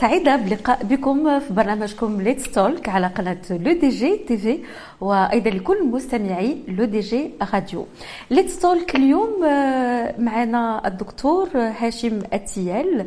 سعيدة بلقاء بكم في برنامجكم Let's Talk على قناة L'ODJ TV وأيضا لكل مستمعي L'ODJ Radio. Let's Talk اليوم معنا الدكتور هاشم التيال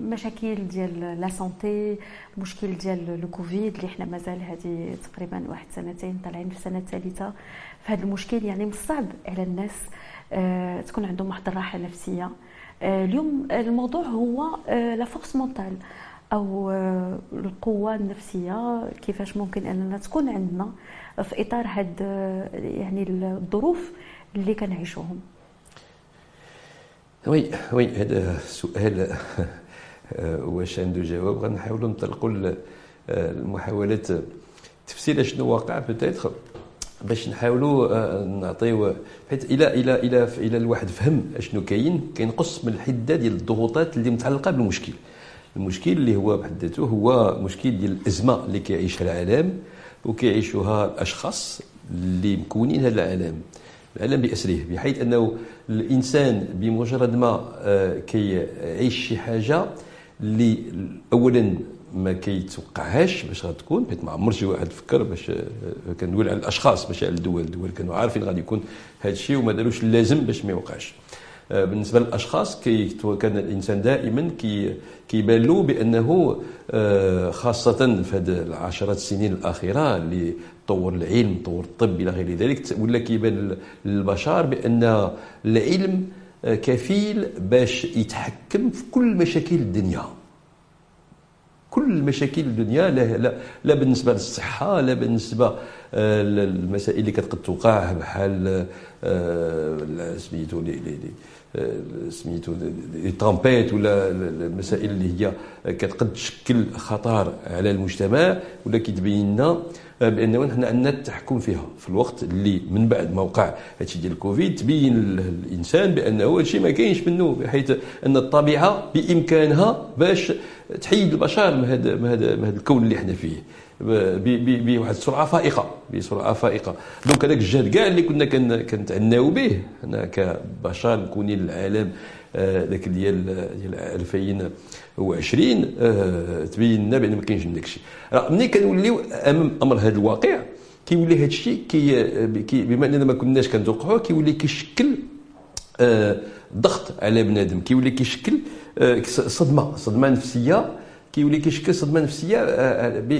مشاكل ديال la santé مشكل ديال le Covid اللي حنا مازال هذه تقريبا واحد سنتين طالعين في السنة الثالثه فهذا المشكل يعني من الصعب على الناس آه، تكون عندهم واحد الراحة نفسية. آه، اليوم الموضوع هو la force mentale أو القوة النفسية كيفاش ممكن أننا تكون عندنا في إطار هاد يعني الظروف اللي كنعيشوهم. oui oui هذا سؤال واش عنده جواب. غنحاولوا نطلقوا المحاولات. تفسير شنو واقع peut-être باش نحاولوا آه، نعطيو حيت إلى إلى إلى إلى الواحد فهم أشنو كاين كينقص من الحدة ديال الضغوطات اللي متعلقة بالمشكل. المشكل اللي هو بحد ذاته هو مشكل ديال الأزمة اللي كيعيشها العالم وكيعيشوها الأشخاص اللي مكونين هذا العالم. العالم بأسره بحيث أنه الإنسان بمجرد ما آه، كيعيش شي حاجة اللي اولا ما كيتوقعهاش باش غتكون بحيث ما عمر شي واحد فكر باش آه، كندوي على الأشخاص ماشي على الدول. الدول كانوا عارفين غادي يكون هذا الشيء وما داروش اللازم باش ما يوقعش. آه، بالنسبة للأشخاص كي كان الإنسان دائما كي كيبان له بانه خاصة في هذه العشرات السنين الأخيرة اللي طور العلم طور الطب إلى غير ذلك. ولا كيبان للبشر بأن العلم كفيل باش يتحكم في كل مشاكل الدنيا. كل مشاكل الدنيا لا, لا, لا بالنسبة للصحة لا بالنسبة للمسائل اللي كتقد توقع بحال آه، سميتو سميتو لي طامبيت ولا المسائل اللي هي كتقد تشكل خطر على المجتمع. ولا كتبين لنا بانه حنا عندنا التحكم فيها. في الوقت اللي من بعد ما وقع هادشي ديال الكوفيد تبين الإنسان بأنه هادشي ما كاينش منه بحيث أن الطبيعة بإمكانها باش تحيد البشر من هذا من هذا من هذا الكون اللي حنا فيه. بواحد السرعة فائقة بسرعة فائقة. دونك هذاك الجهد كاع اللي كنا كنتعناو به حنا كبشر مكونين العالم ذاك ديال ديال 2020 آه، تبين لنا بأن ما كاينش داك الشيء ملي كنوليو أمام أمر هذا الواقع كيولي هذا الشيء كي بما أننا ما كناش كنتوقعوه كيولي كيشكل آه، ضغط على بنادم كيولي كيشكل آه، صدمة صدمة نفسية كيولي كيشكل صدمة نفسية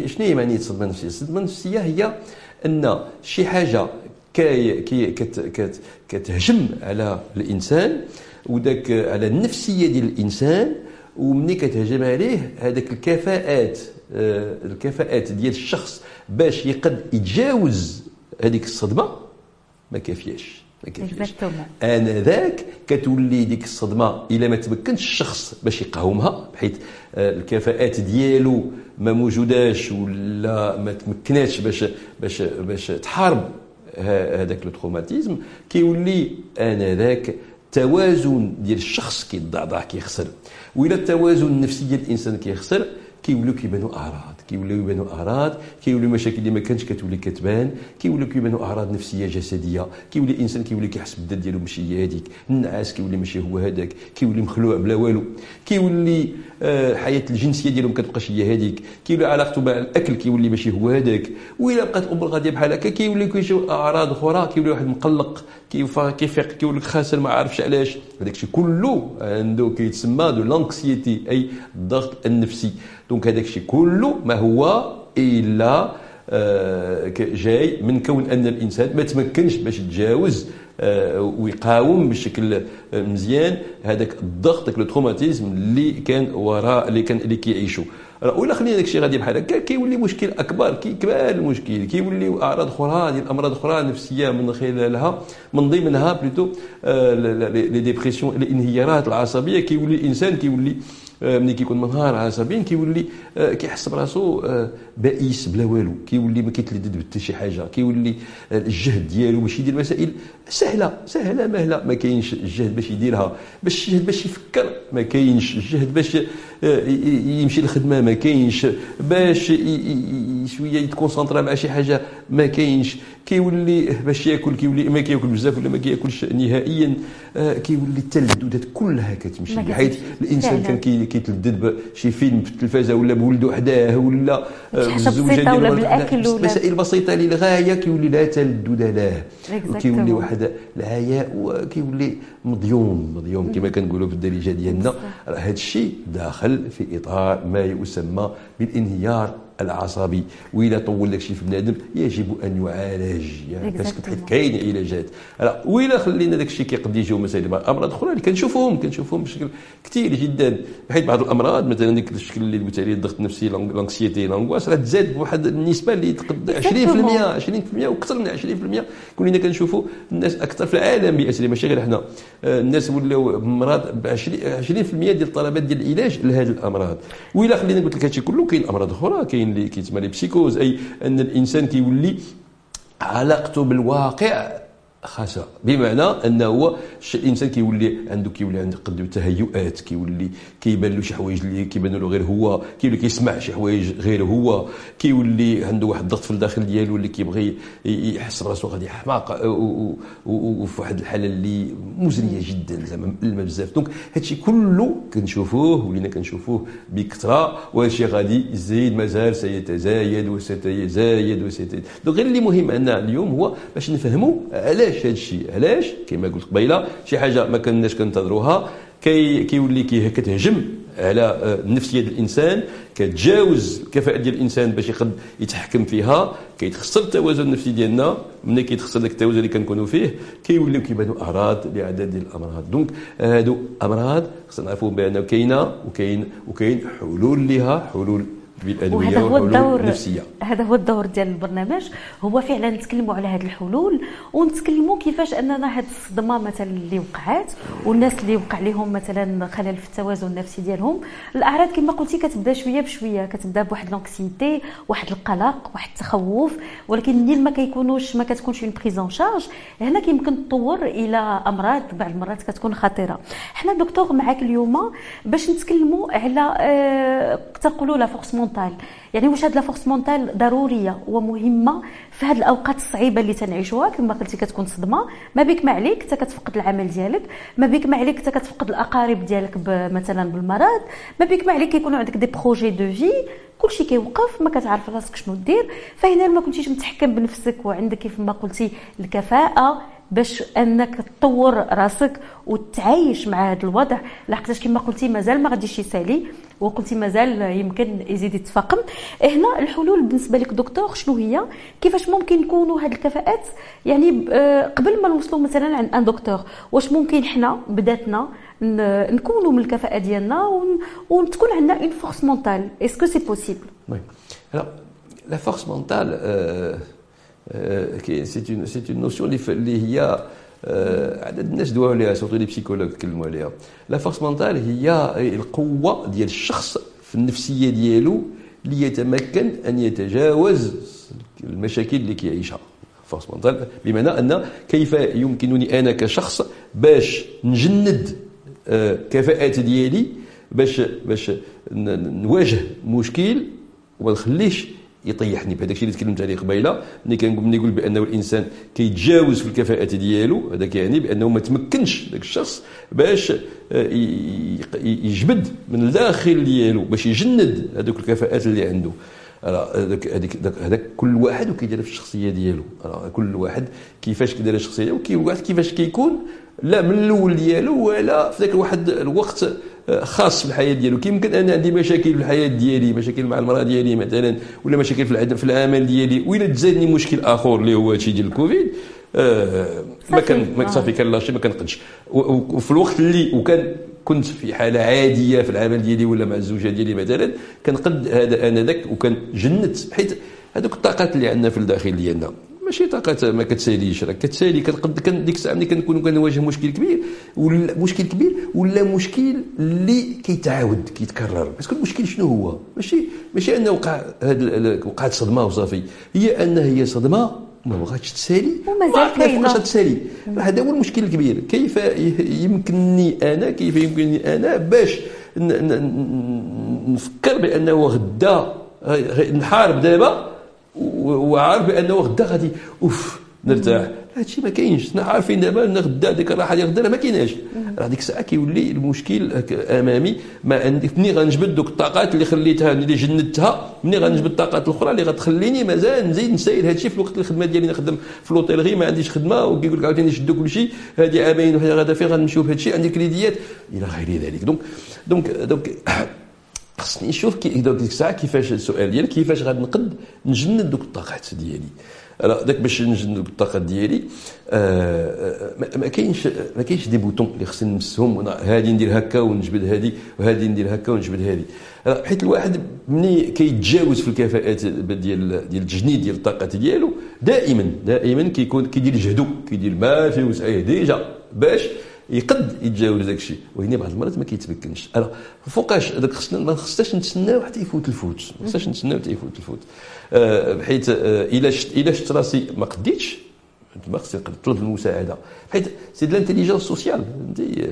شنو هي معنية صدمة نفسية؟ الصدمه النفسيه هي أن شي حاجة كي كي كتهجم على الإنسان وداك على النفسية ديال الإنسان ومني كتهجم عليه هذاك الكفاءات آه، الكفاءات ديال الشخص باش يقد يتجاوز هذيك الصدمة ما كافياش ما كافياش. أنا ذاك كتولي ديك الصدمة إلا ما تمكنش الشخص باش يقاومها بحيث آه، الكفاءات ديالو ما موجوداش ولا ما تمكناتش باش باش باش تحارب هذاك le كيولي أنا ذاك التوازن ديال الشخص كيتضعضع كيخسر. وإلى التوازن النفسي ديال الإنسان كيخسر كيوليو كيبانوا أعراض. كيوليو يبانوا أعراض كيوليو مشاكل اللي ما كانتش كتولي كتبان كيوليو كيبانوا أعراض نفسية جسدية كيولي الانسان كيولي كيحس بالذات ديالو ماشي هذيك النعاس كيولي ماشي هو هذاك كيولي مخلوع بلا والو كيولي آه الحياة الجنسية ديالو ما كتبقاش هي هذيك كيولي علاقته مع الأكل كيولي ماشي هو هذاك وإلا بقات الأمور غاديه بحال هكا كيولي كيجيو أعراض أخرى كيولي واحد مقلق كيفيق كيولي خاسر ما عارفش علاش هذاك الشيء كله عنده كيتسمى de l'anxiété أي الضغط النفسي. donc هذاك الشيء كله ما هو الا جاي من كون ان الانسان ما تمكنش باش يتجاوز ويقاوم بشكل مزيان هذاك الضغط داك le اللي كان وراء اللي كان اللي كيعيشوا ولا خلينا داك الشيء غادي بحال هكا كيولي مشكل اكبر كيكبر المشكل كيولي اعراض أخرى ديال الامراض أخرى نفسيه من خلالها من ضمنها plutôt les dépressions الانهيارات العصبيه كيولي الانسان كيولي ملي كيكون منهار عصبي كيولي آه، كيحس براسو آه، بائس بلا والو. كيولي ما كيتلذذ بحتى شي حاجة. كيولي الجهد ديالو باش يدير مسائل سهلة سهلة مهلة. ما كاينش الجهد باش يديرها. باش الجهد باش يفكر ما كاينش الجهد باش يمشي للخدمه ما كاينش. باش شوية يتكونسونطرا مع شي حاجة ما كاينش. كيولي باش ياكل كيولي ما كياكل بزاف ولا ما كياكلش نهائيا. كيولي التلذذات كلها كتمشي. بحيث الإنسان كان كيتلذذ بشي فيلم في التلفازة ولا بولده حداه ولا بالزوجه ولا بالأكل ولا مسائل بسيطة للغاية. كيولي لا تلذذ له. وكيولي واحد العياء وكيولي مضيوم مضيوم كما كنقولوا في الدارجة ديالنا. هذا الشيء داخل في إطار ما يسمى بالانهيار العصبي واذا طول لك شيء في بنادم يجب أن يعالج يعني حيت كاين علاجات. واذا خلينا داك الشيء كيقد يجيو مثلا امراض أخرى اللي كنشوفوهم كنشوفوهم بشكل كثير جدا. بحيث بعض الأمراض مثلا ديك الشكل اللي قلت عليه الضغط النفسي لانكسيتي لانغواس راه تزاد بواحد النسبة اللي تقد 20% 20% وأكثر من 20% كلنا كنشوفوا الناس أكثر في العالم باسره ماشي غير حنا. آه، الناس ولاو مرض ب 20% ديال الطلبات ديال العلاج لهذه الأمراض. واذا خلينا قلت لك هادشي كله كاين أمراض أخرى كاين كاين اللي كيتسمى les psychoses أي أن الإنسان كيولي علاقته بالواقع خاسرة بمعنى أنه هو الانسان كيولي عنده كيولي عنده قد تهيؤات كيولي كيبان له شي حوايج اللي كيبانوا له غير هو كيولي كيسمع شي حوايج غير هو كيولي عنده واحد الضغط في الداخل ديالو اللي كيبغي يحس براسو غادي حماق وفي واحد الحالة اللي مزرية جدا زعما مألمه بزاف donc هادشي كله كنشوفوه ولينا كنشوفوه بكثرة وهادشي غادي يزيد مازال سيتزايد وسيتزايد وسيتزايد. donc غير اللي مهم عندنا اليوم هو باش نفهموا علاش علاش هذا الشيء؟ علاش؟ كما قلت قبيلة شي حاجة ما كناش كنتظروها كي كيولي كي كتهجم على آه، نفسيه الإنسان كتجاوز الكفاءة ديال الإنسان باش يقد يتحكم فيها كيتخسر التوازن النفسي ديالنا. ملي كيتخسر داك التوازن اللي كنكونوا فيه كيوليو كيبانوا اعراض لعدد ديال الأمراض. donc هادو أمراض خصنا نعرفوا بأنه كاينة وكاين وكاين حلول لها حلول بالأدوية وهذا هو الدور النفسية. هذا هو الدور ديال البرنامج. هو فعلا نتكلموا على هذه الحلول ونتكلموا كيفاش أننا هذه الصدمة مثلا اللي وقعات والناس اللي وقع لهم مثلا خلل في التوازن النفسي ديالهم. الأعراض كما قلتي كتبدا شوية بشوية كتبدا بواحد l'anxiété واحد القلق واحد التخوف ولكن ملي ما كيكونوش ما كتكونش une prise en charge هنا كيمكن تطور إلى أمراض بعض المرات كتكون خطيرة. حنا دكتور معاك اليوم باش نتكلموا على آه تنقولوا la force mentale يعني واش هاد la force mentale ضرورية ومهمة في هاد الأوقات الصعيبة اللي تنعيشوها؟ كما قلتي كتكون صدمة. ما بك ما عليك انت كتفقد العمل ديالك. ما بك ما عليك انت كتفقد الأقارب ديالك مثلا بالمرض. ما بك ما عليك كيكونوا عندك des projets de vie كلشي كيوقف ما كتعرف راسك شنو دير. فهنا ما كنتيش متحكم بنفسك وعندك كيف ما قلتي الكفاءة باش أنك تطور راسك وتعايش مع هذا الوضع لحقاش كما قلتي مازال ما غاديش يسالي. وقلتي مازال يمكن يزيد يتفاقم. هنا الحلول بالنسبة لك دكتور شنو هي؟ كيفاش ممكن نكونوا هذه الكفاءات؟ يعني آه، قبل ما نوصلوا مثلا عند un docteur واش ممكن حنا بذاتنا نكونوا من الكفاءة ديالنا وتكون عندنا une force mentale est-ce que c'est possible oui la force mentale c'est une notion اللي هي عدد الناس دواو عليها surtout les psychologues تكلموا عليها. la force mentale هي القوة ديال الشخص في النفسية ديالو ليتمكن أن يتجاوز المشاكل اللي كيعيشها. force mentale بمعنى أن كيف يمكنني أنا كشخص باش نجند كفاءات ديالي باش باش نواجه مشكل وما نخليش يطيحني بهذاك الشيء اللي تكلمت عليه قبيلة. ملي كنقول نقول بأنه الإنسان كيتجاوز في الكفاءات ديالو هذاك يعني بأنه ما تمكنش ذاك الشخص باش آه، يجبد من الداخل ديالو باش يجند هذوك الكفاءات اللي عنده. هذاك هذاك كل واحد وكيدير في الشخصية ديالو. كل واحد كيفاش كيدير الشخصية وكل واحد كيفاش كيكون لا من الأول ديالو ولا في ذاك واحد الوقت آه، خاص في الحياة ديالو. كيمكن أنا عندي مشاكل في الحياة ديالي مشاكل مع المرأة ديالي مثلا ولا مشاكل في في العمل ديالي ولا تزادني مشكل آخر اللي هو هادشي ديال الكوفيد. ما كان ما صافي كن lâcher ما كنقدش. وفي الوقت اللي وكان كنت في حالة عادية في العمل ديالي ولا مع الزوجة ديالي مثلا كنقد هذا أنا ذاك وكنجند. حيت هذوك الطاقات اللي عندنا في الداخل ديالنا ماشي طاقات ما كتساليش راه كتسالي كنقد كان ديك الساعة ملي كنكون كنواجه مشكل كبير ولا مشكل كبير ولا مشكل اللي كيتعاود كيتكرر. parce que المشكل شنو هو؟ ماشي ماشي انه وقع هاد وقعت صدمة وصافي. هي أن هي صدمة ما بغاتش تسالي؟ ومازال كاينة. تسالي هذا هو المشكل الكبير. كيف يمكنني أنا كيف يمكنني أنا باش نفكر بأنه غدا نحارب دابا وعارف بأنه غدا غادي. أوف نرتاح. هادشي ما كاينش. حنا عارفين دابا إن غدا ديك الراحة ديال غدا ما كايناش. راه ديك الساعة كيولي المشكل أمامي. ما عندي مني غنجبد دوك الطاقات اللي خليتها اللي جندتها مني غنجبد الطاقات الأخرى اللي غتخليني مازال نزيد نساير هادشي في الوقت الخدمة ديالي نخدم في لوطيلغي ما عنديش خدمة وكيقول لك عاوتاني شدوا كل شيء. هذه عامين وهذا غدا فين غنمشيو بهادشي عندي كريديات إلى غير ذلك. donc donc donc خصني نشوف كي ديك الساعة كيفاش السؤال ديالك كيفاش غادي نقد نجند دوك الطاقات ديالي. داك باش نجند الطاقات ديالي ما كاينش ما كاينش des boutons اللي خصني نمسهم هادي ندير هكا ونجبد هادي وهادي ندير هكا ونجبد هادي حيت الواحد ملي كيتجاوز في الكفاءات ديال ديال التجنيد ديال الطاقات ديالو دائما دائما كيكون كيدير جهدو كيدير ما فيه وسعيه déjà باش يقد يتجاوز داك الشيء. ولكن بعض المرات ما كيتمكنش. أنا فوقاش هذاك خصنا ما خصناش نتسناو حتى يفوت الفوت. ما خصناش نتسناو حتى يفوت الفوت. آه بحيث آه إلا شت إلا شت راسي ما قديتش ما خصني نطلب المساعدة. حيت c'est l'intelligence sociale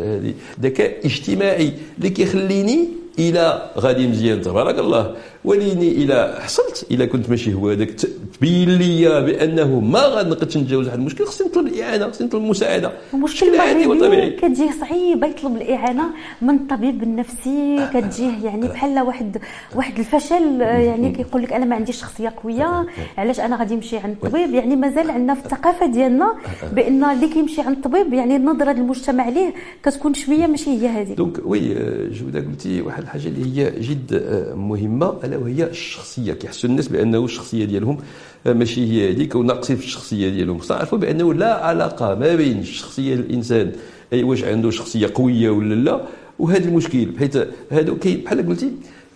هذه ذكاء اجتماعي اللي كيخليني إلى غادي مزيان. تبارك الله. وليني إلى حصلت إلى كنت ماشي هو هذاك تبين لي بأنه ما غنقدش نتجاوز هذا المشكل خصني نطلب الإعانة خصني نطلب المساعدة. المشكل عادي وطبيعي كتجيه صعيبه يطلب الإعانة من الطبيب النفسي كتجيه يعني بحال واحد واحد الفشل يعني كيقول لك أنا ما عنديش شخصية قوية علاش أنا غادي نمشي عند الطبيب يعني مازال عندنا في الثقافة ديالنا بأن اللي كيمشي عند الطبيب يعني النظرة المجتمع ليه كتكون شوية ماشي هي هذه. دونك oui جوده قلتي واحد الحاجة اللي هي جد مهمة وهي الشخصية. كيحسوا الناس بأنه الشخصية ديالهم ماشي هي هذيك وناقصين في الشخصية ديالهم. خصنا نعرفوا بأنه لا علاقة ما بين الشخصيه الإنسان أي واش عنده شخصية قوية ولا لا وهذا المشكل. بحيث هادو كاين بحال قلتي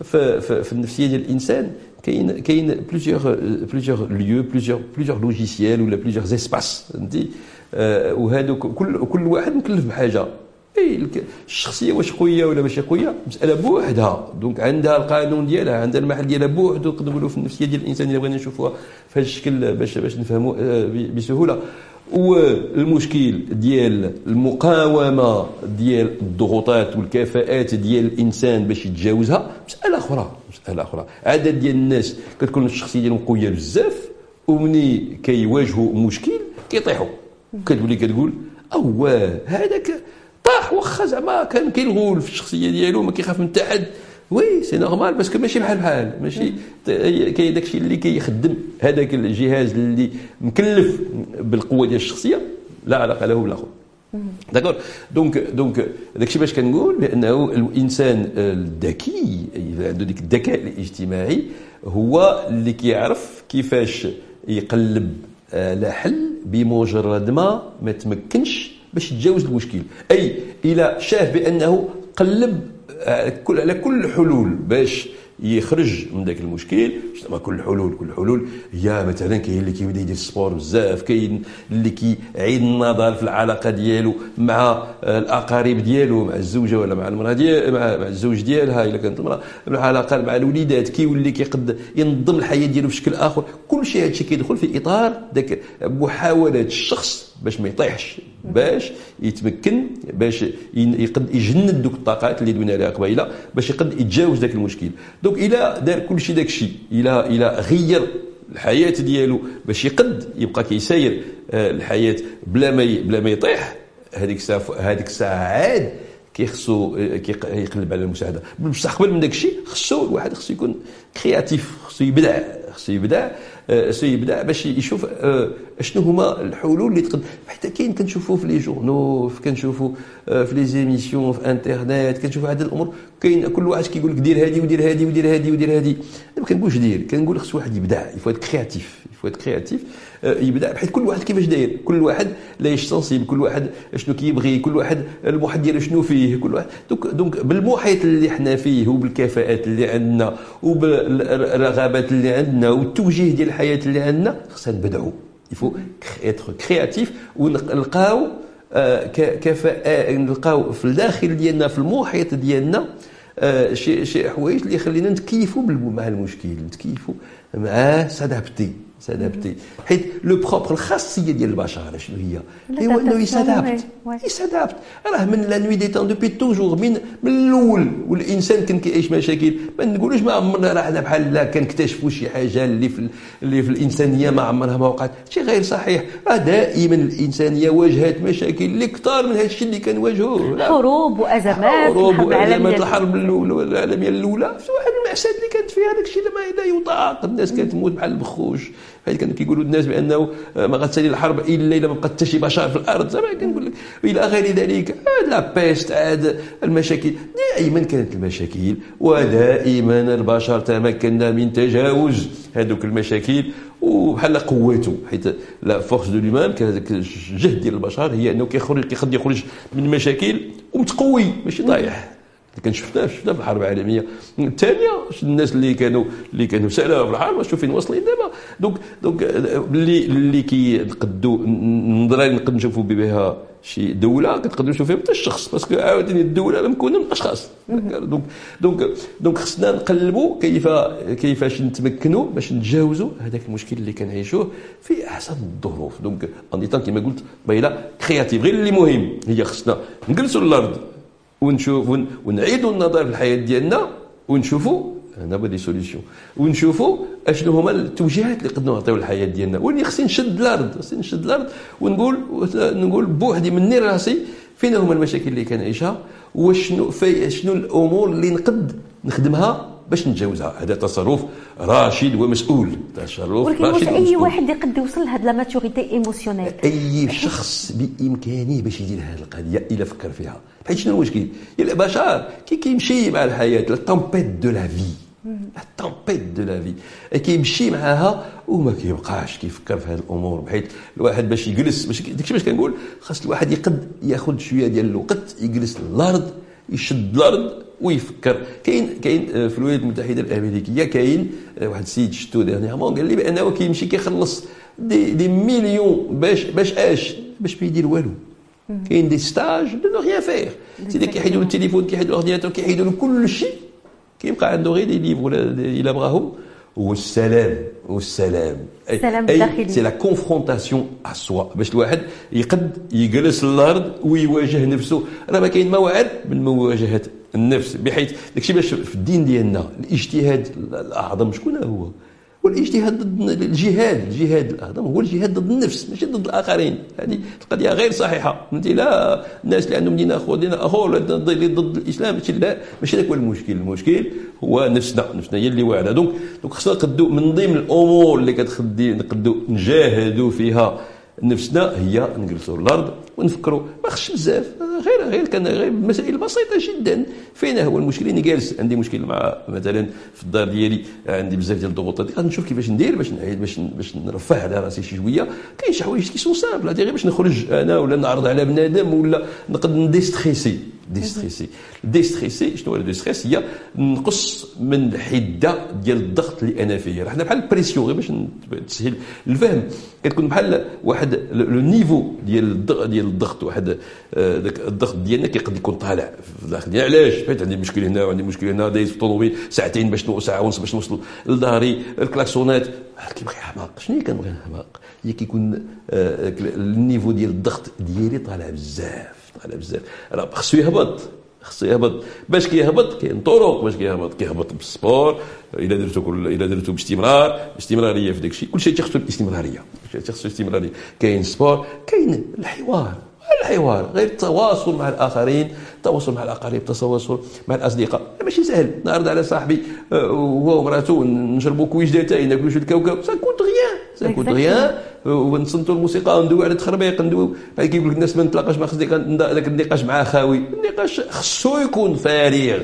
في, النفسية ديال الإنسان كاين كاين plusieurs plusieurs lieux plusieurs plusieurs logiciels ولا plusieurs espaces فهمتي؟ وهادو كل كل واحد مكلف بحاجة. الشخصية واش قوية ولا ماشي قوية؟ مسألة بوحدها. دونك عندها القانون ديالها عندها المحل ديالها بوحدو نقدروا نقولوا في النفسية ديال الإنسان إلا بغينا نشوفوها في هذا الشكل باش باش نفهموا بسهولة. والمشكل ديال المقاومة ديال الضغوطات والكفاءات ديال الإنسان باش يتجاوزها مسألة أخرى مسألة أخرى. عدد ديال الناس كتكون الشخصية ديالهم قوية بزاف ومني كيواجهوا مشكل كيطيحوا كتولي كتقول أو هذاك طاح واخا زعما كان كيلغول في الشخصية ديالو ما كيخاف من حتى حد. oui c'est normal parce que ماشي بحال بحال ماشي كاين داكشي اللي كيخدم هذاك الجهاز اللي مكلف بالقوة ديال الشخصية. لا علاقة له بالاخر d'accord donc donc داكشي باش كنقول بأنه الإنسان الذكي عنده ديك الذكاء الاجتماعي هو اللي كيعرف كيفاش يقلب على حل بمجرد ما ما تمكنش باش يتجاوز المشكل. أي إلى شاف بأنه قلب على كل حلول باش يخرج من ذاك المشكل ما كل الحلول كل الحلول هي مثلا كاين اللي كيبدا يدير السبور بزاف كاين اللي كيعيد النظر في العلاقة ديالو مع الأقارب ديالو مع الزوجة ولا مع المرأة ديال مع, مع الزوج ديالها إلا كانت المرأة. العلاقة مع الوليدات كيولي كيقد ينظم الحياة ديالو بشكل آخر. كل شيء هذا الشيء كيدخل في إطار ذاك محاولة الشخص باش ما يطيحش باش يتمكن باش يقد يجند دوك الطاقات اللي دوينا عليها قبيلة باش يقد يتجاوز ذاك المشكل. donc إلى دار كل شيء داك الشيء إلى غير الحياة ديالو باش يقد يبقى كيساير الحياة بلا ما بلا ما يطيح. هذيك الساعة هذيك الساعة عاد كيخصو يقلب على المساعده بصح قبل من داك الشيء خصو الواحد خصو يكون créatif خصو يبدع خصو يبدا خصو يبدا باش يشوف شنو هما الحلول اللي تقدر حتى كاين كنشوفوا في les journaux كنشوفوا في les émissions في انترنت كنشوفوا هذه الأمور كاين كل واحد كيقول لك دير هذه ودير هذه ودير هذه ودير هذه ما كنقولش دير كنقول خص واحد يبدع يفوا كرياتيف يفوا كرياتيف يبدا بحيث كل واحد كيفاش داير كل واحد la sensibilité كل واحد شنو كيبغي كل واحد المحيط ديالو شنو فيه كل واحد. donc donc بالمحيط اللي حنا فيه وبالكفاءات اللي عندنا وبالرغبات اللي عندنا والتوجيه ديال الحياة اللي عندنا خصنا نبدعوا il faut être créatif ونلقاو كفاءة نلقاو في الداخل ديالنا في المحيط ديالنا شي شي حوايج اللي يخلينا نتكيفوا مع المشكل نتكيفوا معاه s'adapter s'adapter حيت le propre الخاصيه ديال البشر شنو هي هو انه ي s'adapte ي s'adapte راه من la nuit des temps depuis toujours من من الأول والانسان كان كيعيش مشاكل ما نقولوش ما عمرنا راه حنا بحال لا كنكتشفوا شي حاجة اللي في اللي في الانسانيه ما عمرها ما وقعت شي غير صحيح راه دائما الانسانيه واجهت مشاكل اللي كثار من هذا الشيء اللي كنواجهوه حروب وازمات حروب وازمات الحرب العالميه الاولى واحد المأساة اللي كانت فيها هذاك الشيء لا يطاق الناس كانت تموت بحال البخوش كانوا كيقولوا الناس بأنه ما غتسالي الحرب إلا إلا ما بقات حتى شي بشر في الأرض. زعما كنقول لك إلى غير ذلك la peste عاد المشاكل. دائما كانت المشاكل ودائما البشر تمكنا من تجاوز هذوك المشاكل وبحال قوته حيت la force de l'humain الجهد ديال البشر هي أنه كيخرج كيقدر يخرج من المشاكل ومتقوي ماشي طايح. كان شفناه شفناه في الحرب العالميه الثانية الناس اللي كانوا اللي كانوا سالوا في الحرب شوف فين واصلين. دابا donc donc اللي اللي كيقدوا نظرا نقدر نشوفوا بها شي دولة كتقدر نشوف فيها حتى الشخص parce que عاوتاني الدولة مكونه من الاشخاص donc donc donc خصنا نقلبوا كيف كيفاش نتمكنوا باش نتجاوزوا هذاك المشكل اللي كنعيشوه في أحسن الظروف. donc تان كما قلت بيلا créatif غير اللي مهم هي خصنا نجلسوا الأرض ونشوف ونعيدوا النظر في الحياة ديالنا ونشوفوا هنا des solutions ونشوفوا أشنو هما التوجيهات اللي قدروا نعطيو للحياة ديالنا. واللي خصني نشد الأرض خصني نشد الأرض ونقول نقول بوحدي مني راسي فين هما المشاكل اللي كنعيشها وشنو شنو الأمور اللي نقد نخدمها باش نتجاوزها هذا تصرف راشد ومسؤول. تصرف ولكن راشد أي واحد يقد يوصل لهاد la maturité émotionnelle أي شخص بإمكانه باش يدير هذه القضية إلا فكر فيها. حيت شنو المشكل؟ البشر كي كيمشي مع الحياة la tempête de la vie la de la vie كيمشي معاها وما كيبقاش كيفكر في هذه الأمور. بحيث الواحد باش يجلس باش داكشي باش كنقول خاص الواحد يقد ياخذ شوية ديال الوقت يجلس الأرض يشد الأرض ويفكر. كاين كاين في الولايات المتحدة الأمريكية كاين واحد السيد شفتو dernièrement قال لي بأنه كيمشي كيخلص des, des millions باش باش أش؟ باش ما يدير والو. كاين des stages de ne rien faire سيدي كيحيدوا التليفون كيحيدوا ال ordinateur كيحيدوا له كل شيء. كيبقى عنده غير des livres إلا بغاهم. والسلام والسلام. السلام الداخلي c'est la confrontation à soi باش الواحد يقد يجلس الأرض ويواجه نفسه. راه ما كاين موعد من مواجهة النفس. بحيث داكشي باش في الدين ديالنا الاجتهاد الأعظم شكون هو؟ والاجتهاد ضد الجهاد الجهاد الاعظم هو الجهاد ضد النفس ماشي ضد الآخرين. هذه القضية غير صحيحة. انت لا الناس اللي عندهم دين آخر دين آخر ضد الإسلام ماشي لا ماشي هذاك هو المشكل المشكل هو نفسنا نفسنا هي اللي واعرة. donc donc خصنا نقدو من ضمن الأمور اللي كتخدي نقدو نجاهدوا فيها. نفسنا هي نجلسوا الأرض ونفكروا. ما خصش بزاف. غير غير كان غير مسائل بسيطة جدا. فين هو المشكل اني جالس. عندي مشكل مع مثلا في الدار ديالي. عندي بزاف ديال الضغوطات. نشوف كيفاش ندير باش نعيد باش باش نرفع على راسي شي شوية. كاين شي حوايج qui sont simples غير باش نخرج أنا ولا نعرض على بنادم ولا نقد ن déstresser déstresser déstresser شنو هو ال déstresse هي نقص من الحده ديال الضغط اللي أنا فيه حنا بحال ال pression غير باش تسهل الفهم كتكون بحال واحد le niveau ديال ديال الضغط واحد داك الضغط ديالنا كيقد يكون طالع في الداخل ديالنا علاش حيت عندي مشكل هنا وعندي مشكل هنا دايز في الطوموبيل ساعتين باش ساعه ونص باش نوصل لداري الكلاكسونات كيبغي حماق شنو هي كنبغي حماق هي كيكون ال niveau ديال الضغط ديالي طالع بزاف طالع بزاف. راه خصو يهبط خصو يهبط. باش كيهبط كاين طرق باش كيهبط كيهبط بال sport إلا درتو كل إلا درتو باستمرار. استمراريه في داك الشيء تيخصو الاستمراريه كل شيء تيخصو الاستمراريه كاين سبور كاين الحوار. الحوار؟ غير التواصل مع الآخرين التواصل مع الأقارب التواصل مع الأصدقاء. ماشي سهل. نعرض على صاحبي آه، ومراته نشربوا كويجدتين ناكلوا شوية الكوكب سا كونت غيان سا كونت غيان ونصنتوا الموسيقى وندويو على التخربيق ندويو بعد كيقول لك الناس ما نتلاقاش مع خصك ذاك النقاش مع خاوي النقاش خصو يكون فارغ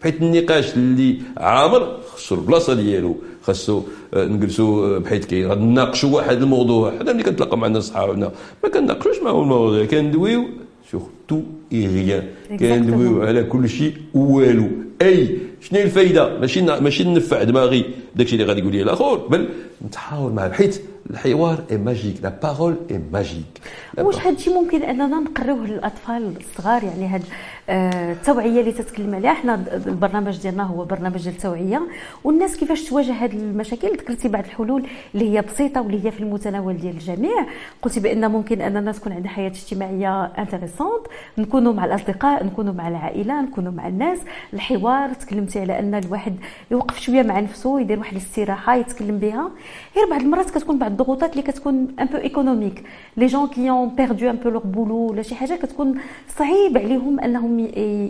بحيث النقاش اللي عامر خصو البلاصة ديالو خاصو آه، نجلسوا آه، بحيث كي نناقشوا واحد الموضوع حنا ملي كنتلاقى مع الناس صحابنا ما كنناقشوش معهم المواضيع كندويو sur tout et rien كندويو على كل شيء والو. أي شنو الفايدة؟ ماشي ماشي ننفع دماغي. داكشي اللي غادي يقول لي الآخر. بل نتحاور معاه بحيث الحوار est magique la parole est magique واش هذا الشيء ممكن أننا نقروه للأطفال الصغار؟ يعني هاد آه، التوعية اللي تتكلم عليها. إحنا البرنامج ديالنا هو برنامج التوعية. والناس كيفاش تواجه هذه المشاكل؟ ذكرتي بعض الحلول اللي هي بسيطة واللي هي في المتناول ديال الجميع. قلتي بأن ممكن أننا تكون عندنا حياة اجتماعية intéressante نكونوا مع الأصدقاء نكونوا مع العائلة نكونوا مع الناس. الحوار تكلمتي على أن الواحد يوقف شوية مع نفسه يدير واحد الاستراحة يتكلم بها. غير بعض المرات كتكون بعض الضغوطات اللي كتكون un peu économiques les gens qui ont perdu un peu leur boulot ولا شي حاجة كتكون صعيب عليهم أنهم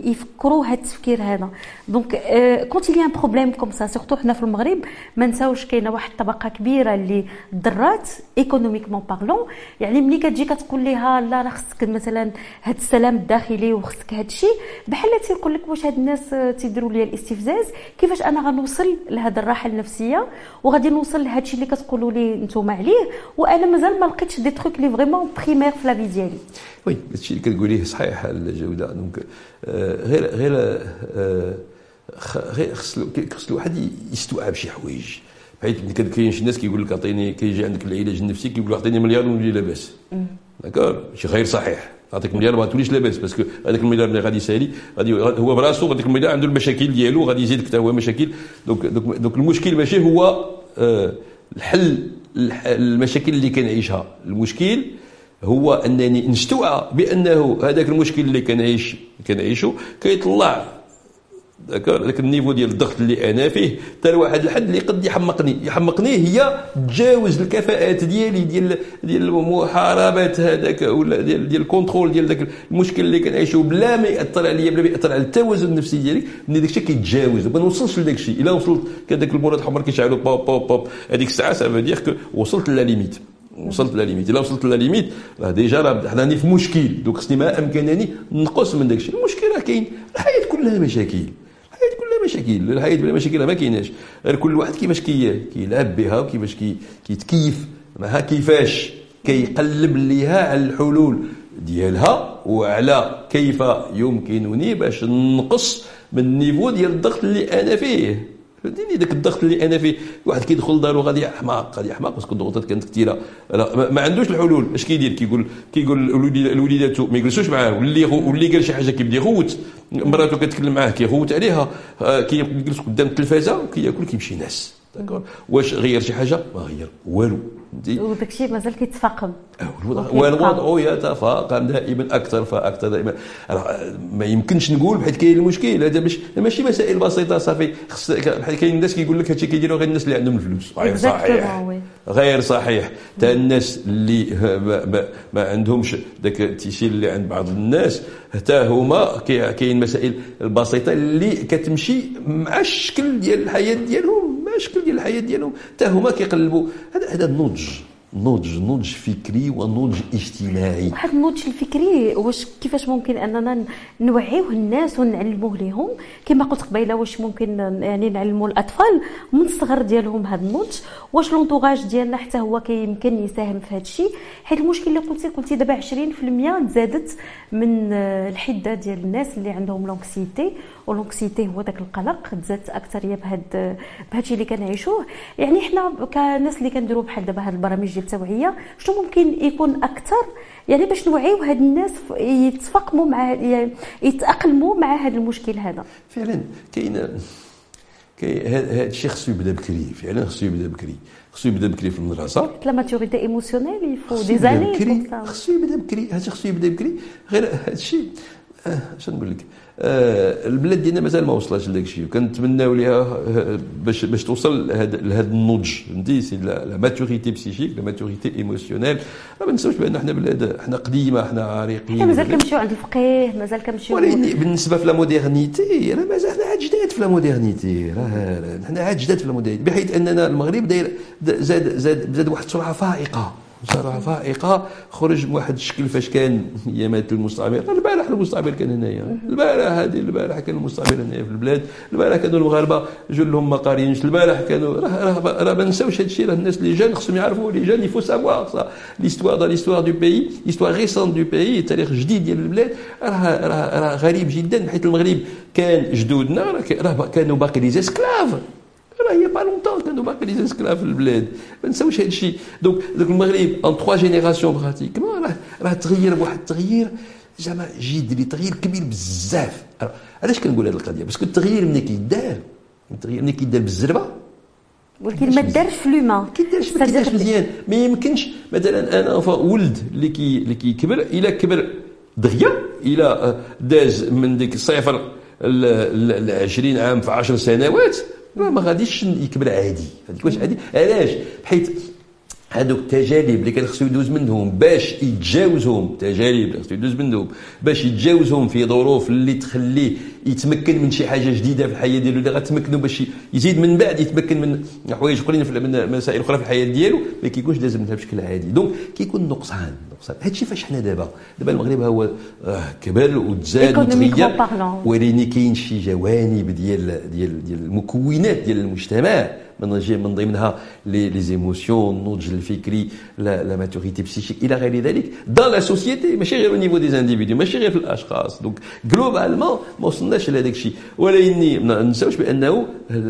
يفكروا هذا التفكير هذا. دونك كونت لي ان بروبليم كوم سا سورتو حنا في المغرب ما نساوش كاينة واحد الطبقة كبيرة اللي ضرات ايكونوميكمون بارلون يعني ملي كتجي كتقول لها لا راه خصك مثلا هذا السلام الداخلي وخصك هذا الشيء بحال تيقول لك واش هاد الناس تيديروا لي الاستفزاز. كيفاش أنا غنوصل لهذا الراحة النفسية؟ وغادي نوصل لهذا الشيء اللي كتقولوا لي نتوما عليه؟ وأنا مازال ما لقيتش دي تروك لي فريمون بريمير في لافي ديالي oui هادشي اللي كتقوليه صحيح الجوده donc غير غير غير خص الواحد يستوعب شي حوايج حيت كاين شي ناس كيقول لك اعطيني كيجي عندك العلاج النفسي كيقول لك اعطيني مليار ونولي لاباس d'accord شي غير صحيح نعطيك مليار ما توليش لاباس parce que هذاك المليار اللي غادي يسالي غادي هو براسو هذاك المليار عنده المشاكل ديالو غادي يزيدك حتى هو مشاكل donc donc المشكل ماشي هو الحل المشاكل اللي كنعيشها المشكل هو أنني نستوعب بأنه هذاك المشكل اللي كنعيش كنعيشو كيطلع ذاك ال niveau ديال الضغط اللي أنا فيه. حتى لواحد الحد اللي قد يحمقني. يحمقني هي تجاوز الكفاءات ديالي ديال ديال محاربه هذاك ولا ديال ديال ال contrôle ديال ذاك المشكل اللي كنعيشو بلا ما يأثر عليا بلا ما يأثر على التوازن النفسي ديالي. ملي داك الشيء كيتجاوز ما نوصلش لذاك الشيء إلا وصلت كذاك المراد الحمر كيشعلوا بوب بوب بوب. هذيك الساعة ça veut dire وصلت la limite. وصلت la limite. إلا وصلت la limite راه déjà راه حنا في مشكل. donc خصني ما أمكنني نقص من داك الشيء المشكل راه كاين. الحياة كلها مشاكل. الحياة كلها مشاكل. الحياة بلا مشاكل ما كايناش. كل واحد كيفاش كي كيلعب بها وكيفاش كي كيتكيف. معها كيفاش كيقلب ليها على الحلول ديالها وعلى كيف يمكنني باش نقص من ال niveau ديال الضغط اللي أنا فيه. فهمتيني ذاك الضغط اللي أنا فيه. واحد كيدخل لدارو غادي يحماق غادي يحماق parce que الضغوطات كانت كثيره ما عندوش الحلول. اش كيدير؟ كيقول كيقول الوليدات ما يجلسوش معاه. واللي واللي قال شي حاجة كيبدا يغوت. مراته كتكلم معاه كيغوت عليها. آه، كيجلس قدام التلفازة وكياكل كيمشي ينعس. d'accord واش غير شي حاجة؟ ما غير. والو. وداك الشيء مازال كيتفاقم. والوضع يتفاقم دائما أكثر فأكثر دائما. ما يمكنش نقول بحيث كاين المشكل. هذا مش ماشي مسائل بسيطة صافي. بحال كاين الناس كيقول لك هادشي كيديروا غير الناس اللي عندهم الفلوس. غير صحيح. غير صحيح. حتى الناس اللي ما, ما, ما عندهمش ذاك التيسير اللي عند بعض الناس حتى هما كاين مسائل البسيطة اللي كتمشي مع الشكل ديال الحياة ديالهم. الشكل ديال الحياة ديالهم حتى هما كيقلبوا. هذا هذا النضج. نضج نضج فكري ونضج اجتماعي. واحد النضج الفكري واش كيفاش ممكن أننا نوعيوه الناس ونعلموه لهم كما قلت قبيلة واش ممكن يعني نعلموا الأطفال من الصغر ديالهم هذا النضج؟ واش لونطوغاج ديالنا حتى هو كيمكن يساهم في هذا الشيء حيت المشكل اللي قلتي قلتي دابا 20% تزادت من الحدة ديال الناس اللي عندهم لونكسيتي ولونكسيتي هو داك القلق تزادت أكثرية بهذا بهادشي اللي كنعيشوه. يعني حنا كناس اللي كنديروا بحال دابا هاد البرامج ديال التوعية شنو ممكن يكون أكثر؟ يعني باش نوعيو هاد الناس يتفاقموا مع يتأقلموا مع هذا المشكل هذا. فعلا كاين هذا الشيء خصو يبدا بكري فعلا خصو يبدا بكري. خصو يبدا بكري في المدرسة. la maturité émotionnelle il faut des années خصو يبدا بكري. هذا خصو يبدا بكري. غير هذا الشيء اش نقول لك؟ آه البلاد ديالنا مازال ما وصلش لذاك الشيء وكنتمناو ليها آه، باش باش توصل لهذا النضج. فهمتي c'est la maturité psychique la maturité émotionnelle ما ننساوش بأن إحنا بلاد إحنا قديمة إحنا عريقين. مازال كنمشيو عند الفقيه مازال كنمشيو. ولكن بالنسبة في la modernité راه مازال حنا عاد جداد في la modernité راه حنا عاد جداد في la modernité بحيث أننا المغرب داير زاد زاد زاد واحد السرعة فائقة. بصراحه فائقة. خرج بواحد الشكل فاش كان ايامات المستعمر. البارح المستعمر كان هنايا. البارح هذه البارح كان المستعمر هنايا في البلاد. البارح كانوا المغاربه جلهم ما قارينش. البارح كانوا راه راه ما نساوش هذا الشيء. راه الناس les jeunes خصهم يعرفوا. les jeunes il faut savoir ça. l'histoire de l'histoire du pays l'histoire récente du pays التاريخ الجديد ديال البلاد. راه راه راه غريب جدا. بحيث المغرب كان جدودنا. راه كانوا باقي les esclaves راه il y a pas longtemps كانوا باقي les esclaves في البلاد ما نساوش هذا الشيء donc donc المغرب en trois générations pratiquement راه راه تغير بواحد التغيير زعما جدري تغيير كبير بزاف علاش كنقول هذه القضية parce que التغيير ملي كيدار التغيير ملي كيدار بالزربه ولكن ما دارش في لوما كيدارش ما كيدارش مزيان ما يمكنش مثلا أنا ولد اللي كي اللي كيكبر الا كبر دغيا الا داز من ديك الصفر ل 20 عام في 10 سنوات ما غاديش يكبر عادي. واش عادي؟ علاش؟ بحيث هذوك التجارب اللي كان خصو يدوز منهم باش يتجاوزهم تجارب اللي خصو يدوز منهم باش يتجاوزهم في ظروف اللي تخليه يتمكن من شي حاجة جديدة في الحياة ديالو اللي غتمكنوا باش يزيد من بعد يتمكن من حوايج أخرين من مسائل أخرى في الحياة ديالو ما كيكونش لازم منها بشكل عادي. donc كيكون نقصان نقصان. هادشي فاش حنا دابا؟ دابا المغرب هو آه، كبر وتزاد وتغير ولكن كاين شي جوانب ديال ديال ديال المكونات ديال المجتمع من من ضمنها les émotions النضج الفكري la maturité psychique إلى غير ذلك dans la société ماشي غير niveau des individus ماشي غير في الاشخاص donc globalement ما وصلناش لهذاك الشيء ولكن ما ننساوش بانه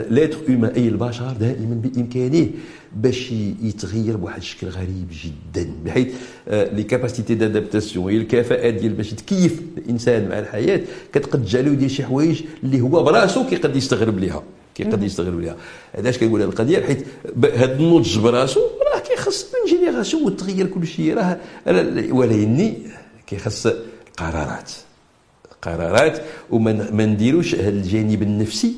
l'être humain اي البشر دائما بامكانه باش يتغير بواحد الشكل غريب جدا بحيث les capacités d'adaptation هي الكفاءات ديال باش تكيف الانسان مع الحياة كتقد تجعلو يدير شي حوايج اللي هو براسو كيقد يستغرب ليها كيقد يستغرب ليها علاش كنقول هذه القضية؟ حيت هذا النضج براسو راه كيخص من génération وتغير كل شيء راه ولكن كيخص قرارات. قرارات وما نديروش هذا الجانب النفسي.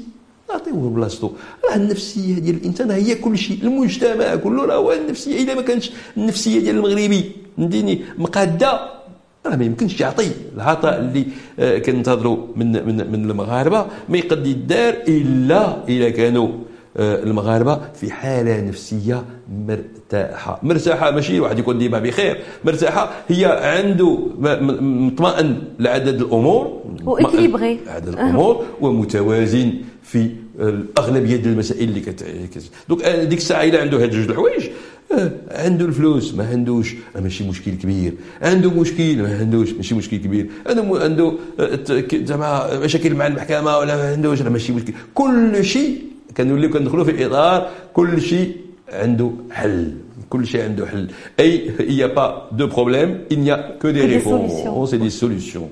نعطيوه بلاصتو. راه النفسية ديال الإنسان هي كل شيء المجتمع كله راه هو النفسية. اذا ما كانتش النفسية ديال المغربي نديني مقادة راه ما يمكنش يعطي العطاء اللي آه، كننتظروا من من من المغاربة. ما يقد يدار إلا إذا كانوا آه، المغاربة في حالة نفسية مرتاحة. مرتاحة ماشي واحد يكون ديما بخير. مرتاحة هي عنده مطمئن لعدد الأمور واكيليبغي عدد الأمور ومتوازن في الاغلبيه ديال المسائل اللي كت دونك ديك الساعة إلا عنده هاد جوج الحوايج عنده الفلوس ما عندوش آه، ماشي مشكل كبير. عنده مشكل ما عندوش ماشي مشكل كبير. عنده عنده زعما مشاكل مع المحكمة ولا ما عندوش ماشي مشكل. كل شيء كنوليو كندخلوا في إطار كل شيء عنده حل. كل شيء عنده حل. أي il n'y a pas de problème il n'y a que des réponses. et des solutions.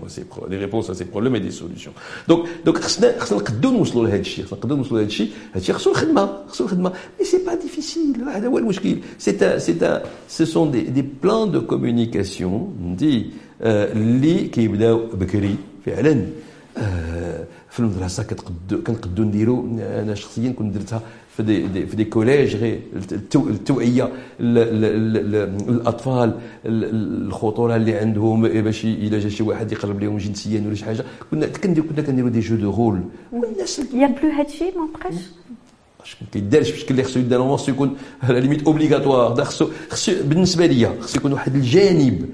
Des réponses à ces problèmes et des solutions. Donc donc خصنا خصنا نقدروا نوصلوا لهذا الشيء. خصنا نقدروا نوصلوا لهذا الشيء. هذا الشيء خصو الخدمة خصو الخدمة. mais c'est pas difficile هذا هو المشكل. سي سي ce sont des des plans de communication. des اللي كيبداو بكري فعلا. في المدرسة كنقدو نديروا أنا شخصيا كنت درتها في des, des في des collèges غير التوعيه الاطفال الخطوره اللي عندهم باش الا جا شي واحد يقرب لهم جنسيا ولا شي حاجة كنا كنا كنديروا des jeux de rôle والناس y a plus هادشي ما بقاش ما كيدارش بشكل اللي خصو يدار خصو يكون على limite obligatoire خصو خصو بالنسبة ليا خصو يكون واحد الجانب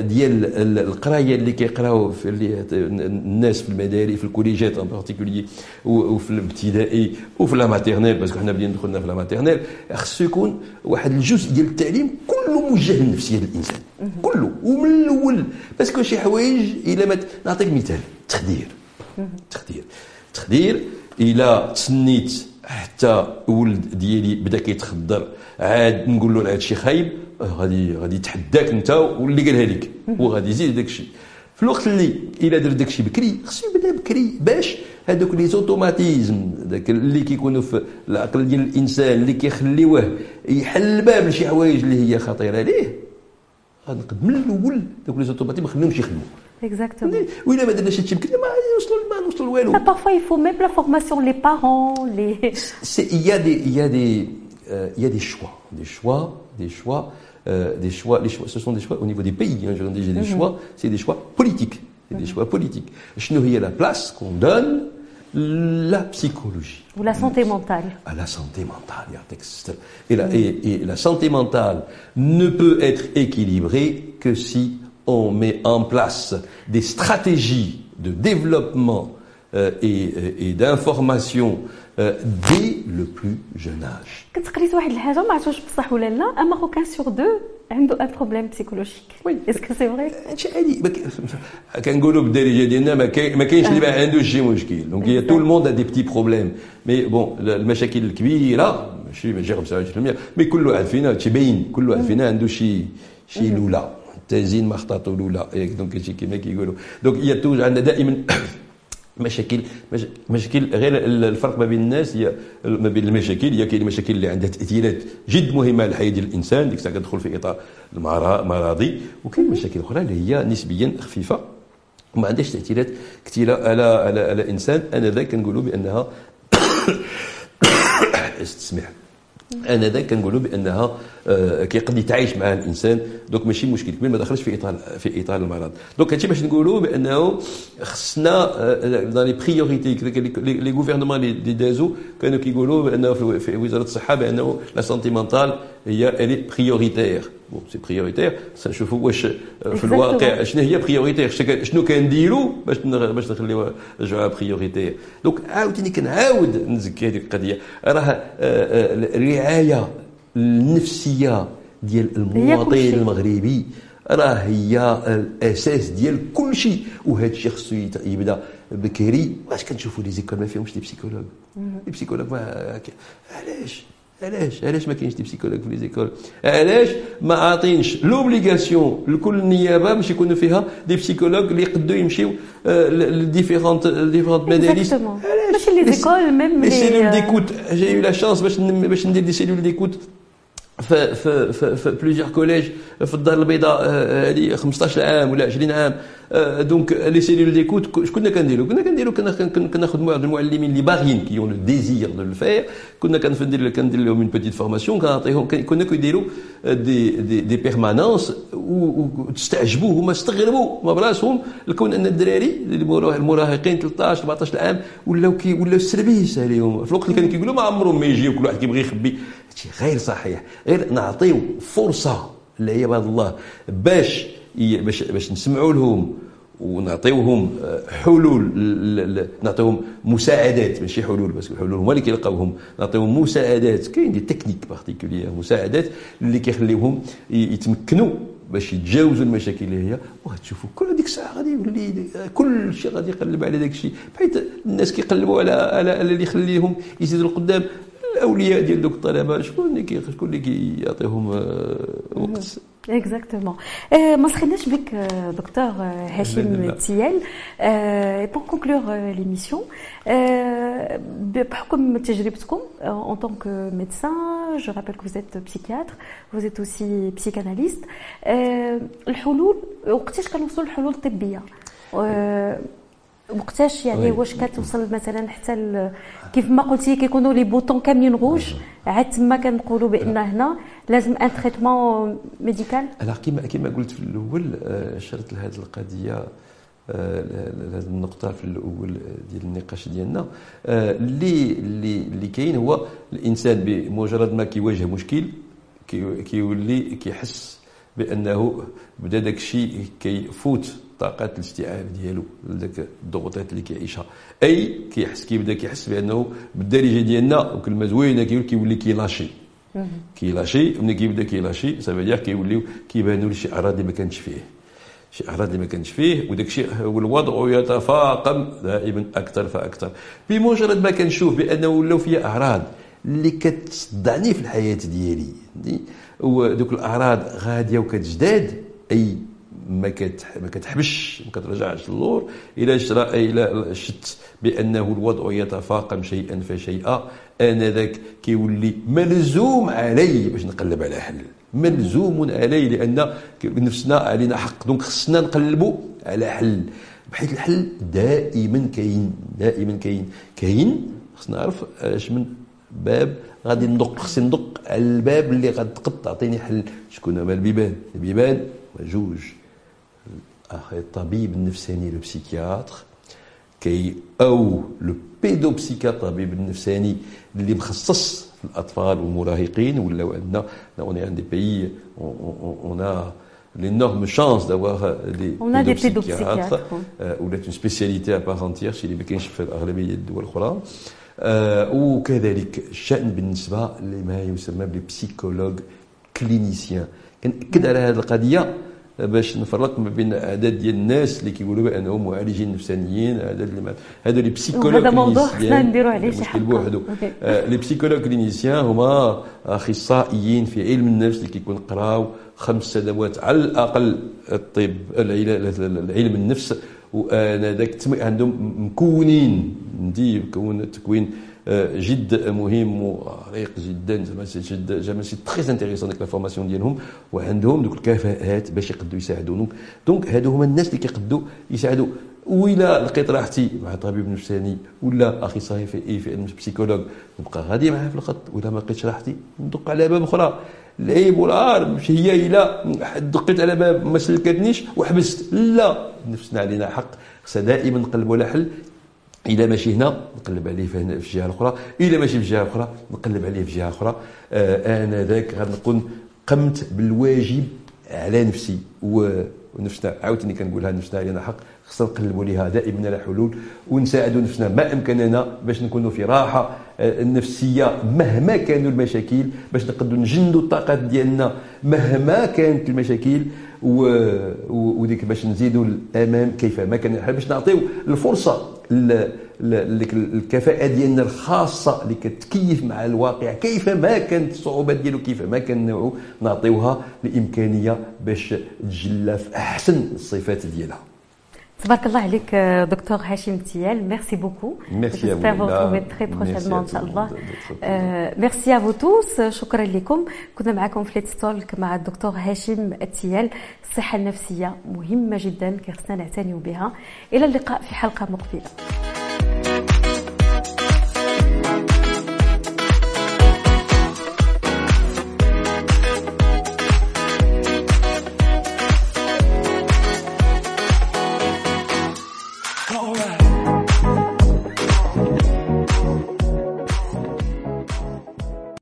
ديال القراية اللي كيقراو في اللي الناس في المدارس في الكوليجات en particulier وفي الابتدائي وفي la maternelle parce que حنا بدينا دخلنا في la maternelle خصو يكون واحد الجزء ديال التعليم كله موجه للنفسيه ديال الإنسان. كله. ومن الأول parce que شي حوايج إلا ما نعطيك مثال. تخدير. تخدير. تخدير إلا تسنيت حتى ولد ديالي بدا كيتخدر عاد نقول له هذا الشيء خايب غادي غادي يتحداك انت واللي قالها لك وغادي يزيد داك الشيء في الوقت اللي إلا دار داك الشيء بكري خصو يبدا بكري باش هذوك لي زوتوماتيزم داك اللي كيكونوا في العقل ديال الإنسان اللي كيخليوه يحل الباب لشي حوايج اللي هي خطيرة ليه غنقد من الأول دوك لي زوتوماتيزم ما نخليهمش يخدموا Exactement. وإلا ما درناش هادشي يمكن ما Parfois, il faut même la formation, les parents, les. Il y a des, il y a des, euh, il y a des choix, des choix, des choix, euh, des choix. Les choix, ce sont des choix au niveau des pays. Hein, j'ai des mm -hmm. choix, c'est des choix politiques, c'est mm -hmm. des mhm. choix politiques. Je nourris la place qu'on donne la psychologie. Ou la santé mentale. À la santé mentale, il y et la, et, et la santé mentale ne peut être équilibrée que si on met en place des stratégies de développement euh, et, et d'information euh, dès le plus jeune âge. كنت قريت واحد الحاجة ما عرفتش بصح ولا لا. un Marocain sur deux عنده un problème psychologique oui est-ce que c'est vrai هادشي عادي كنقولوا بالدارجه ديالنا ما كاينش اللي ما عندوش شي مشكل. donc هي tout le monde a des petits problèmes mais bon المشاكل الكبيره ماشي ماشي 25% mais كل واحد فينا تيبين كل واحد فينا عنده شي شي لولا الزين ما خطاتو لولة donc هادشي كيما كيقولوا. donc هي toujours عندنا دائما مشاكل مشاكل غير الفرق ما بين الناس هي ما بين المشاكل هي كاين مشاكل اللي عندها تأثيرات جد مهمة على الحياة ديال الإنسان ديك الساعة كتدخل في إطار المراضي. وكاين مشاكل أخرى اللي هي نسبيا خفيفة وما عندهاش تأثيرات كثيره على على على الانسان أنا ذاك كنقولوا بأنها استسمح. آنذاك كنقولوا بأنها كيقد يتعايش مع الإنسان donc ماشي مشكل كبير ما دخلش في إطار في إطار المرض. donc هادشي باش نقولوا بأنه خصنا dans les priorités les gouvernements اللي دازو كانوا كيقولوا بأنه في وزارة الصحة بأنه la santé mentale هي elle est prioritaire bon c'est prioritaire نشوفوا واش في الواقع شنو هي prioritaire شنو كنديروا باش باش نخليوها رجعوها prioritaire donc عاوتاني كنعاود نزكي هذيك القضية. راه الرعايه النفسية ديال المواطن المغربي راه هي الأساس ديال كل شيء وهذا الشيء خصو يبدا بكري. واش كنشوفوا les écoles ما فيهمش les psychologues les psychologues ما علاش؟ علاش؟ علاش ما كاينش des psychologues في les écoles؟ علاش ما عاطينش l'obligation لكل النيابه باش يكونوا فيها des psychologues اللي يقدروا يمشيو ل différentes différentes مدارس ماشي les écoles même les cellules d'écoute j'ai eu la chance باش باش ندير des cellules d'écoute في في في, في plusieurs collèges في الدار البيضاء هذه 15 عام ولا 20 عام. donc les cellules d'écoute شكون كنديروا كنا كنديروا كنا كناخذ بعض المعلمين اللي باغيين qui ont désir de le faire كنا كندير كندير لهم une petite formation كنعطيهم كنا كيديروا des des des permanences وتستعجبوا هما استغربوا ما براسهم لكون أن الدراري المراهقين 13 14 عام ولاو كي ولاو السربيس عليهم. في الوقت اللي كانوا كيقولوا ما عمرهم ما يجي كل واحد كيبغي يخبي. هادشي غير صحيح غير نعطيو فرصة لعباد الله باش باش باش نسمعوا لهم ونعطيوهم آه، حلول نعطيوهم مساعدات ماشي حلول بس الحلول هما اللي كيلقاوهم. نعطيوهم مساعدات كاين des techniques particulières مساعدات اللي كيخليوهم يتمكنوا باش يتجاوزوا المشاكل اللي هي. وغتشوفوا كل هذيك الساعة غادي يولي كل شيء غادي يقلب على داك الشيء بحيث الناس كيقلبوا على على اللي يخليهم يزيدوا القدام. الأولياء ديال دوك الطلبة شكون اللي شكون اللي كيعطيهم آه، وقت؟ exactement ما سخناش بك دكتور هاشم تيال pour conclure l'émission بحكم تجربتكم en tant que médecin je rappelle que vous êtes psychiatre vous êtes aussi psychanalyste. الحلول وقتاش كنوصلوا للحلول الطبيه وقتاش يعني واش كتوصل مثلا حتى كيف ما قلتي كيكونوا les boutons كاملين rouges عاد تما كنقولوا بأن هنا لازم un traitement médical أنا كيما كيما قلت في الأول شرت لهذه القضية هذه النقطه في الأول ديال النقاش ديالنا. اللي اللي اللي كاين هو الإنسان بمجرد ما كيواجه مشكل كيولي كيحس بأنه بدا داك الشيء كيفوت. طاقات الاستيعاب ديالو لذاك الضغوطات اللي كيعيشها. أي كيحس كيبدا كيحس بأنه بالدارجه ديالنا وكلمة زوينة كيقول كيولي كيلاشي. كيلاشي. ملي كيبدا كيلاشي ça veut dire كيوليو كيبانوا شي أعراض اللي ما كانش فيه. شي أعراض اللي ما كانش فيه وداك الشيء والوضع يتفاقم دائما أكثر فأكثر. بمجرد ما كنشوف بأنه ولاو فيا أعراض اللي كتصدعني في الحياة ديالي ودوك الأعراض غادية وكتجداد أي ما ما كتحبش ما كترجعش للور. إلى إلى شت بأنه الوضع يتفاقم شيئا فشيئا. انذاك كيولي ملزوم علي باش نقلب على حل. ملزوم علي لأن نفسنا علينا حق. دونك خصنا نقلبوا على حل. بحيث الحل دائما كاين دائما كاين. كاين خصنا نعرف اش من باب غادي ندق. خصني ندق على الباب اللي غادي تقد تعطيني حل. شكون هما البيبان البيبان جوج. الطبيب النفساني le psychiatre qui ou le pédopsychiatre الطبيب النفساني اللي مخصص الاطفال والمراهقين ولا عندنا on un des pays on a l'énorme chance d'avoir des a des pédopsychiatres. ولات une spécialité à part entière اللي ما كاينش في اغلبيه الدول الاخرى وكذلك الشأن بالنسبة لما يسمى psychologue clinicien كنأكد على هذه القضية باش نفرق ما بين اعداد ديال الناس اللي كيقولوا بأنهم معالجين نفسانيين اعداد اللي هذا les psychologues هذا موضوع خصنا نديروا عليه شي حلقة. بوحدو les psychologues cliniciens هما أخصائيين في علم النفس اللي كيكون قراو خمس سنوات على الأقل الطب علم النفس وأنا ذاك عندهم مكونين ندي مكون تكوين جد مهم ودقيق جدا زعما جد زعما c'est très intéressant ديك la formation ديالهم وعندهم دوك الكفاءات باش يقدروا يساعدوا donc هادو هما الناس اللي كيقدروا يساعدوا وإلا لقيت راحتي مع طبيب نفساني ولا اخصائي في في علم بسيكولوج نبقى غادي معاه في الخط ولا ما لقيتش راحتي ندق على باب أخرى العيب والعار مش هي إلى دقيت على باب ما سلكتنيش وحبست لا نفسنا علينا حق خصها دائما نقلبوا على حل الا ماشي هنا نقلب عليه في الجهة الأخرى. الا ماشي في الجهة الأخرى نقلب عليه في جهه أخرى آه أنا ذاك غنكون قمت بالواجب على نفسي. ونفسنا عاوتاني كنقولها نفسنا علينا حق خصنا نقلبوا لها دائما على حلول. ونساعدوا نفسنا ما أمكننا باش نكونوا في راحة آه، النفسيه مهما كانوا المشاكل باش نقدروا نجندوا الطاقات ديالنا مهما كانت المشاكل. وديك باش نزيدوا الأمام كيف ما كان باش نعطيو الفرصة الكفاءة ديالنا الخاصة اللي كتكيف مع الواقع. كيف ما كانت الصعوبات ديالو كيف ما كان نعطيوها الامكانيه باش تجلى في أحسن الصفات ديالها. تبارك الله عليك دكتور هاشم تيال. merci beaucoup merci à vous. retrouver très prochainement ان شاء الله merci à tous شكرا لكم كنا معكم في Let's Talk مع الدكتور هاشم تيال الصحه النفسيه مهمه جدا كي خصنا نعتنيو بها إلى اللقاء في حلقه مقبله